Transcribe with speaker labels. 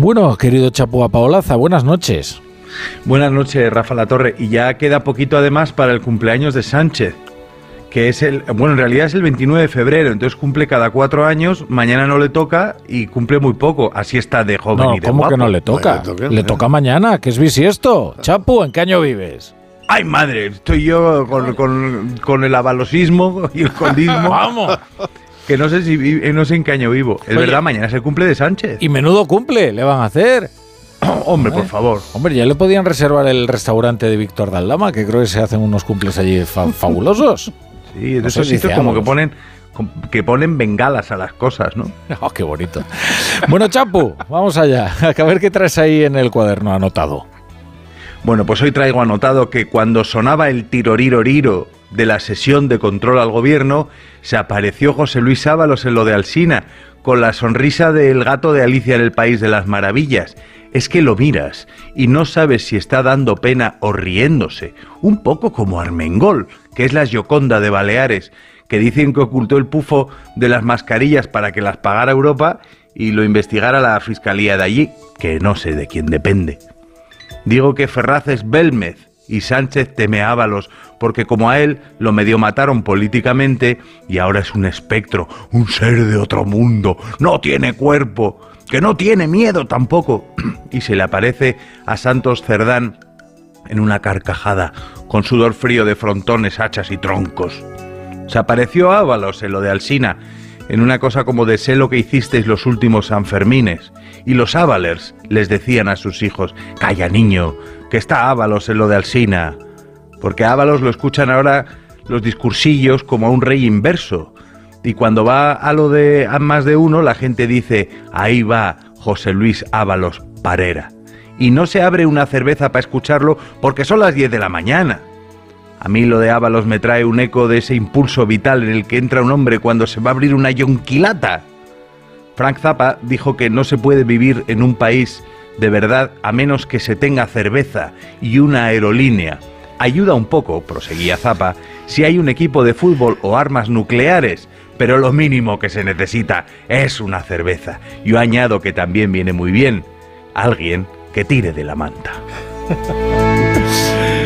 Speaker 1: Bueno, querido Chapo Paolaza, buenas noches.
Speaker 2: Buenas noches, Rafa La Torre. Y ya queda poquito además para el cumpleaños de Sánchez, que es el, bueno, en realidad es el 29 de febrero, entonces cumple cada cuatro años, mañana no le toca y cumple muy poco, así está de joven
Speaker 1: no,
Speaker 2: y de
Speaker 1: ¿cómo
Speaker 2: guapo.
Speaker 1: que no le toca? le, toca mañana, que es bisiesto. Chapo, ¿en qué año vives?
Speaker 2: Ay, madre, estoy yo con, con- con el avalosismo y el condismo.
Speaker 1: Vamos.
Speaker 2: Que no sé si vi- eh, no sé en qué año vivo. Es
Speaker 1: Oye.
Speaker 2: verdad, mañana es el cumple de Sánchez.
Speaker 1: Y menudo cumple, le van a hacer.
Speaker 2: Hombre, por favor.
Speaker 1: Hombre, ya le podían reservar el restaurante de Víctor Daldama, que creo que se hacen unos cumples allí fa- fabulosos.
Speaker 2: Sí, de
Speaker 1: No
Speaker 2: esos sitios como que ponen que ponen bengalas a las cosas, ¿no?
Speaker 1: Oh, qué bonito. Bueno, Chapu, vamos allá. A ver qué traes ahí en el cuaderno anotado.
Speaker 2: Bueno, pues hoy traigo anotado que cuando sonaba el tiroriroriro de la sesión de control al gobierno, se apareció José Luis Ábalos en lo de Alsina, con la sonrisa del gato de Alicia en el País de las Maravillas. Es que lo miras y no sabes si está dando pena o riéndose, un poco como Armengol, que es la Gioconda de Baleares, que dicen que ocultó el pufo de las mascarillas para que las pagara Europa y lo investigara la fiscalía de allí, que no sé de quién depende. Digo que Ferraz es Belmez y Sánchez teme a Ábalos, porque como a él lo medio mataron políticamente y ahora es un espectro, un ser de otro mundo, no tiene cuerpo, que no tiene miedo tampoco. y se le aparece a Santos Cerdán en una carcajada, con sudor frío de frontones, hachas y troncos. Se apareció Ábalos en lo de Alsina, en una cosa como de sé lo que hicisteis los últimos Sanfermines. Y los Ábalers les decían a sus hijos, calla niño, que está Ábalos en lo de Alsina. Porque a Ábalos lo escuchan ahora los discursillos como a un rey inverso. Y cuando va a lo de a más de uno, la gente dice, ahí va José Luis Ábalos Parera. Y no se abre una cerveza para escucharlo porque son las 10 de la mañana. A mí lo de Ábalos me trae un eco de ese impulso vital en el que entra un hombre cuando se va a abrir una yonquilata. Frank Zappa dijo que no se puede vivir en un país de verdad a menos que se tenga cerveza y una aerolínea. Ayuda un poco, proseguía Zappa, si hay un equipo de fútbol o armas nucleares, pero lo mínimo que se necesita es una cerveza. Yo añado que también viene muy bien alguien que tire de la manta.